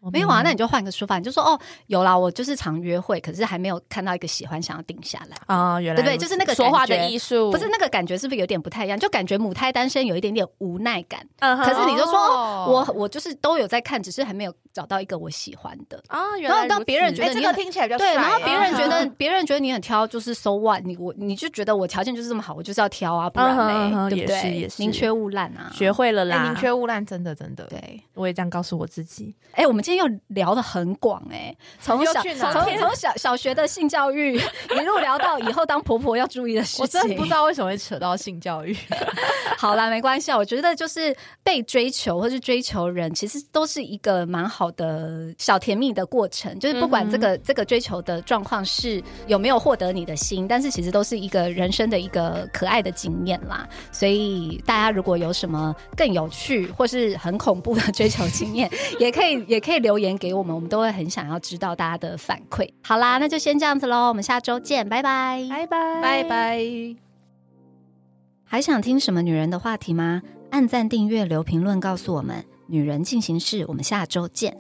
Speaker 3: 没有欸我
Speaker 1: 没有啊，那你就换个说法，你就说哦，有啦，我就是常约会，可是还没有看到一个喜欢，想要定下来。
Speaker 3: 啊，原来
Speaker 1: 对不对就是那个
Speaker 3: 说话的艺术，
Speaker 1: 不是那个感觉，是不是有点不太一样？就感觉母胎单身有一点点无奈感。
Speaker 3: 嗯，
Speaker 1: 可是你就说，
Speaker 2: 哦
Speaker 1: 我我就是都有在看，只是还没有找到一个我喜欢的。
Speaker 3: 啊，原
Speaker 1: 然后
Speaker 3: 来
Speaker 1: 当别人觉得
Speaker 2: 哎，这个听起来比较
Speaker 1: 对，
Speaker 2: 帅
Speaker 1: 然后别人觉得
Speaker 3: 嗯
Speaker 1: 别人觉得你很挑，就是 so what？你我你就觉得我条件就是这么好，我就是要挑啊，不然
Speaker 3: 嗯哼嗯
Speaker 1: 嘞，
Speaker 3: 哼
Speaker 1: 对不对？
Speaker 3: 也是也是
Speaker 1: 宁缺毋滥啊，
Speaker 3: 学会了
Speaker 2: 哎，
Speaker 3: 啦，
Speaker 2: 宁缺毋滥，真的真的。
Speaker 1: 对。
Speaker 3: 我也这样告诉我自己。
Speaker 1: 哎，我们今天又聊得很广 哎，从小从从小小学的性教育 一路聊到以后当婆婆要注意的事情
Speaker 2: 我真的不知。道为什么会扯到性教育。
Speaker 1: 好啦，没关系啊，我觉得就是被追求或是追求人，其实都是一个蛮好的小甜蜜的过程。就是不管这个、这个追求的状况是有没有获得你的心，但是其实都是一个人生的一个可爱的经验啦。所以大家如果有什么更有趣或是很恐怖的追求经验，也可以也可以留言给我们，我们都会很想要知道大家的反馈。好啦，那就先这样子喽，我们下周见，拜拜。
Speaker 3: 拜拜，
Speaker 2: 拜。拜。
Speaker 1: 还想听什么女人的话题吗？按赞、订阅、留评论，告诉我们。女人进行式，我们下周见。